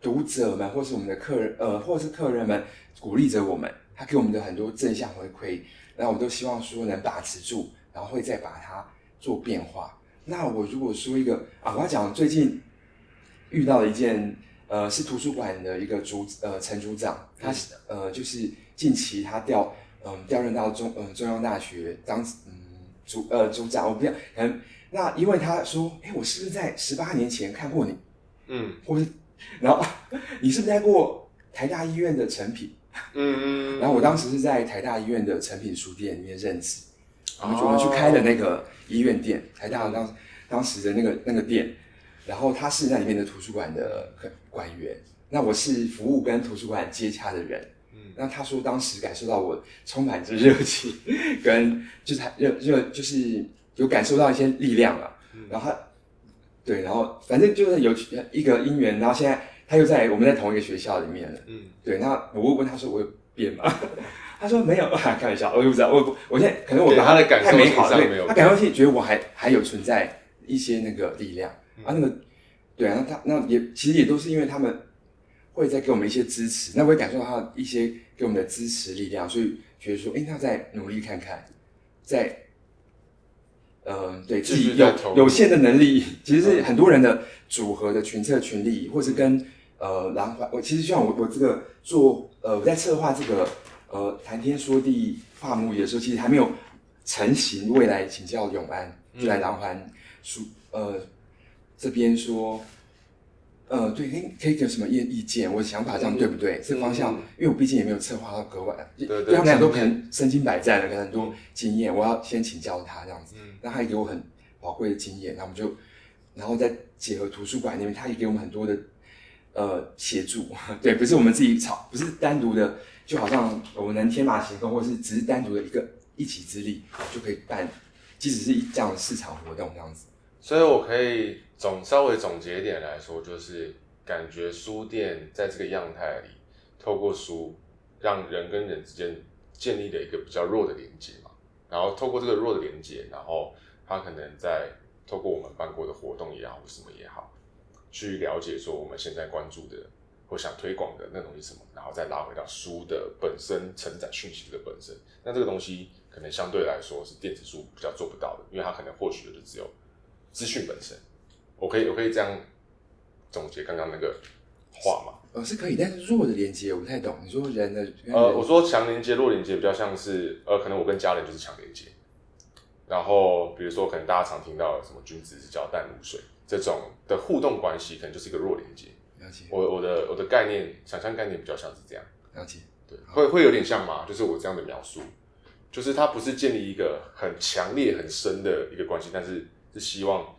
读者们或是我们的客人，呃，或是客人们鼓励着我们，他给我们的很多正向回馈，然后我们都希望说能把持住，然后会再把它做变化。那我如果说一个啊，我要讲最近遇到了一件，呃，是图书馆的一个组呃陈组长，他是呃就是近期他调嗯调任到中嗯、呃、中央大学当嗯组呃组长，我不要嗯那因为他说，哎，我是不是在十八年前看过你？嗯，或是 然后你是不是在过台大医院的成品？嗯嗯，然后我当时是在台大医院的成品书店里面任职，我们我们去开了那个。医院店，台大当当时的那个那个店，然后他是那里面的图书馆的管员，那我是服务跟图书馆接洽的人，嗯，那他说当时感受到我充满着热情，跟就是热热就是有感受到一些力量了，嗯，然后对，然后反正就是有一个因缘，然后现在他又在我们在同一个学校里面了，嗯，对，那我问他说我有变吗？他说没有，开玩笑，我也不知道，我不，我现在可能我他的感受太美好了，没有他感受性觉得我还还有存在一些那个力量、嗯、啊，那个对啊，那他那也其实也都是因为他们会在给我们一些支持，那我也感受到他一些给我们的支持力量，所以觉得说，哎，那再努力看看，在嗯、呃，对自己有有限的能力，其实是很多人的组合的群策群力，或是跟呃然后我其实像我我这个做呃我在策划这个。呃，谈天说地画母语的时候，其实还没有成型。未来请教永安，就来南环书呃这边说，呃，对，可以可以给什么意意见？我的想法这样对不对？嗯、这个方向，嗯、因为我毕竟也没有策划到格外，对，对，对他们俩都可能身经百战了，可能很多经验，我要先请教他这样子。嗯，那他也给我很宝贵的经验，那我们就，然后再结合图书馆那边，他也给我们很多的呃协助。对，不是我们自己炒，不是单独的。就好像我们能天马行空，或是只是单独的一个一己之力就可以办，即使是这样的市场活动这样子。所以我可以总稍微总结一点来说，就是感觉书店在这个样态里，透过书让人跟人之间建立了一个比较弱的连接嘛，然后透过这个弱的连接，然后他可能在透过我们办过的活动也好，或什么也好，去了解说我们现在关注的。或想推广的那东西什么，然后再拉回到书的本身承载讯息的本身。那这个东西可能相对来说是电子书比较做不到的，因为它可能获取的就只有资讯本身。我可以我可以这样总结刚刚那个话吗？呃，是可以，但是弱的连接我不太懂。你说人的人呃，我说强连接、弱连接比较像是呃，可能我跟家人就是强连接。然后比如说，可能大家常听到什么君子之交淡如水这种的互动关系，可能就是一个弱连接。了解我我的我的概念想象概念比较像是这样，了解，对，会会有点像吗？就是我这样的描述，就是它不是建立一个很强烈很深的一个关系，但是是希望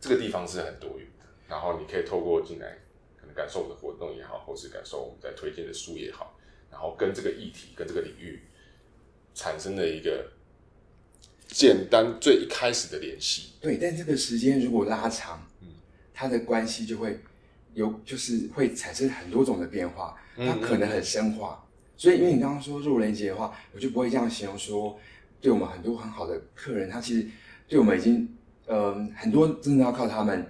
这个地方是很多元的，然后你可以透过进来，可能感受我的活动也好，或是感受我们在推荐的书也好，然后跟这个议题跟这个领域产生了一个简单最一开始的联系。对，但这个时间如果拉长，嗯，它的关系就会。有就是会产生很多种的变化，它可能很深化。嗯嗯，所以因为你刚刚说弱连接的话，我就不会这样形容说，对我们很多很好的客人，他其实对我们已经，嗯、呃，很多真的要靠他们，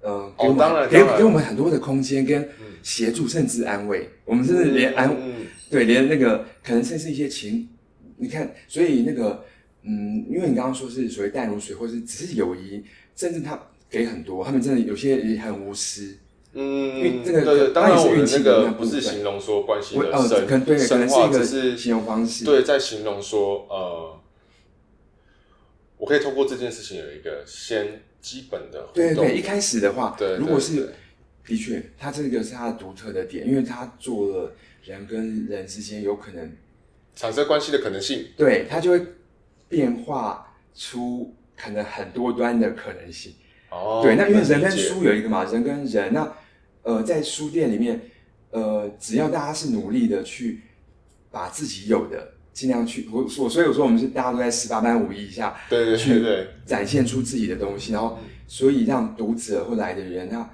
呃，给我们、哦、给给我们很多的空间跟协助，甚至安慰。我们甚至连安，嗯嗯，对，连那个可能甚至一些情，你看，所以那个，嗯，因为你刚刚说是所谓淡如水，或是只是友谊，甚至他给很多，他们真的有些也很无私。嗯，这个对，当然我的那个不是形容说关系的深、呃、对深化，只是形容方式。对，在形容说，呃，我可以通过这件事情有一个先基本的互动。对对，一开始的话，对，如果是的确，他这个是他的独特的点，因为他做了人跟人之间有可能产生关系的可能性，对，他就会变化出可能很多端的可能性。哦，对，那因为人跟书有一个嘛，人跟人那。呃，在书店里面，呃，只要大家是努力的去把自己有的尽量去，我我所以我说我们是大家都在十八般武艺下，对对对对，展现出自己的东西，然后所以让读者或来的人，他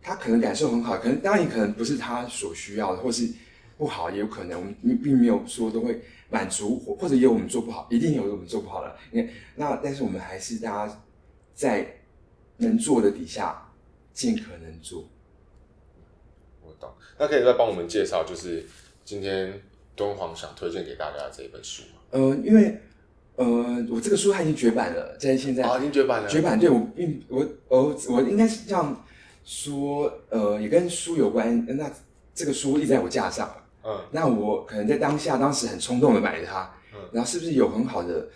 他可能感受很好，可能当然也可能不是他所需要的，或是不好，也有可能我们并没有说都会满足，或者也有我们做不好，一定有我们做不好的。因为那但是我们还是大家在能做的底下尽可能做。我懂。那可以再帮我们介绍，就是今天敦煌想推荐给大家的这一本书吗？呃，因为呃，我这个书它已经绝版了，在现在啊，已经绝版了。绝版，对我并我我我应该是这样。说呃，也跟书有关。那这个书立在我架上，嗯，那我可能在当下当时很冲动的买了它，嗯，然后是不是有很好的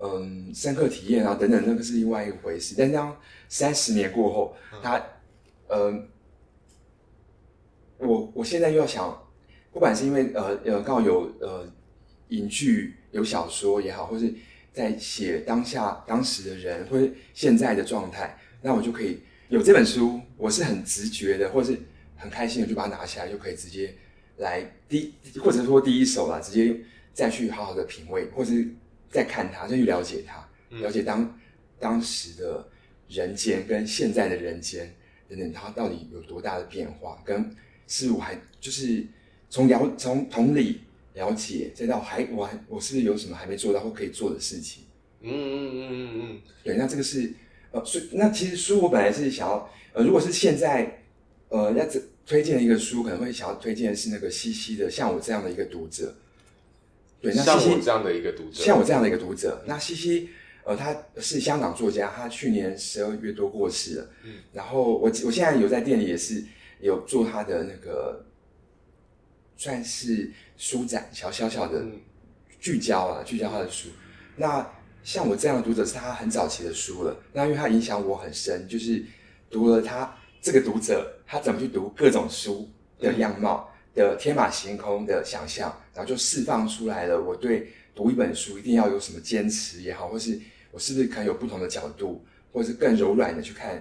嗯深刻体验啊等等，那个是另外一回事。但当三十年过后，它嗯，我我现在又要想，不管是因为呃呃刚好有呃影剧有小说也好，或是在写当下当时的人或者现在的状态，那我就可以。有这本书，我是很直觉的，或是很开心的，就把它拿起来，就可以直接来第，或者说第一手啦，直接再去好好的品味，或是再看它，再去了解它，了解当当时的人间跟现在的人间等等，它到底有多大的变化，跟是我还就是从了从同理了解，再到还我还我是不是有什么还没做到或可以做的事情？嗯嗯嗯嗯嗯，对，那这个是。呃，所以那其实书我本来是想要，呃，如果是现在，呃，要推荐一个书，可能会想要推荐的是那个西西的《像我这样的一个读者》。对，那西西像我这样的一个读者，像我这样的一个读者。那西西，呃，他是香港作家，他去年十二月多过世了。嗯。然后我我现在有在店里也是有做他的那个，算是书展，小小小的聚焦啊，聚焦他的书。那。像我这样的读者是他很早期的书了，那因为他影响我很深，就是读了他这个读者他怎么去读各种书的样貌的天马行空的想象，然后就释放出来了。我对读一本书一定要有什么坚持也好，或是我是不是可以有不同的角度，或者是更柔软的去看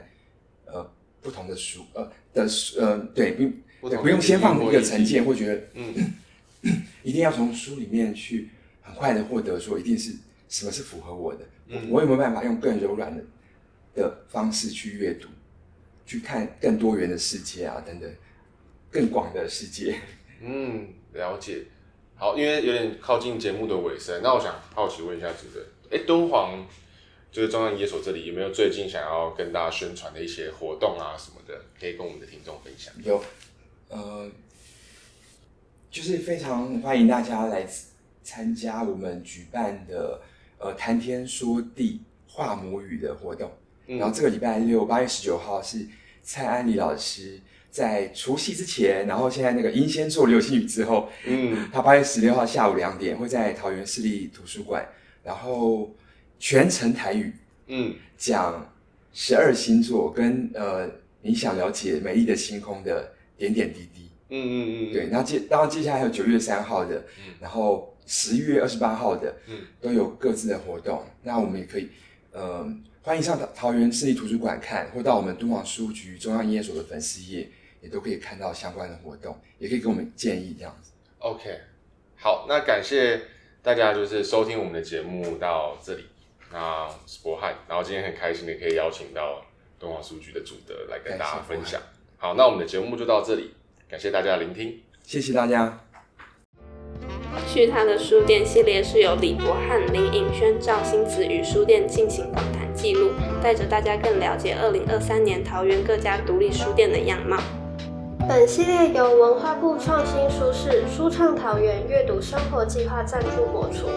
呃不同的书呃的呃对不对，不用先放一个成见，或觉得嗯 一定要从书里面去很快的获得说一定是。什么是符合我的？嗯，我有没有办法用更柔软的的方式去阅读，去看更多元的世界啊，等等，更广的世界。嗯，了解。好，因为有点靠近节目的尾声，那我想好奇问一下主持人，哎，敦煌就是中央营业所这里有没有最近想要跟大家宣传的一些活动啊什么的，可以跟我们的听众分享？有，呃，就是非常欢迎大家来参加我们举办的。呃，谈天说地话母语的活动，嗯、然后这个礼拜六八月十九号是蔡安里老师在除夕之前，然后现在那个英仙座流星雨之后，嗯，他八月十六号下午两点会在桃园市立图书馆，然后全程台语，嗯，讲十二星座跟呃你想了解美丽的星空的点点滴滴，嗯嗯嗯，对，那接然后接下来还有九月三号的，嗯，然后。十一月二十八号的，嗯，都有各自的活动。嗯、那我们也可以，呃，欢迎上桃桃园市立图书馆看，或到我们敦煌书局中央营业所的粉丝页，也都可以看到相关的活动，也可以给我们建议这样子。OK，好，那感谢大家就是收听我们的节目到这里。那我是博翰，然后今天很开心的可以邀请到敦煌书局的主德来跟大家分享。好，那我们的节目就到这里，感谢大家的聆听，谢谢大家。去他的书店系列是由李博翰、林颖轩、赵欣子与书店进行访谈记录，带着大家更了解二零二三年桃园各家独立书店的样貌。本系列由文化部创新书市书畅桃园阅读生活计划赞助播出。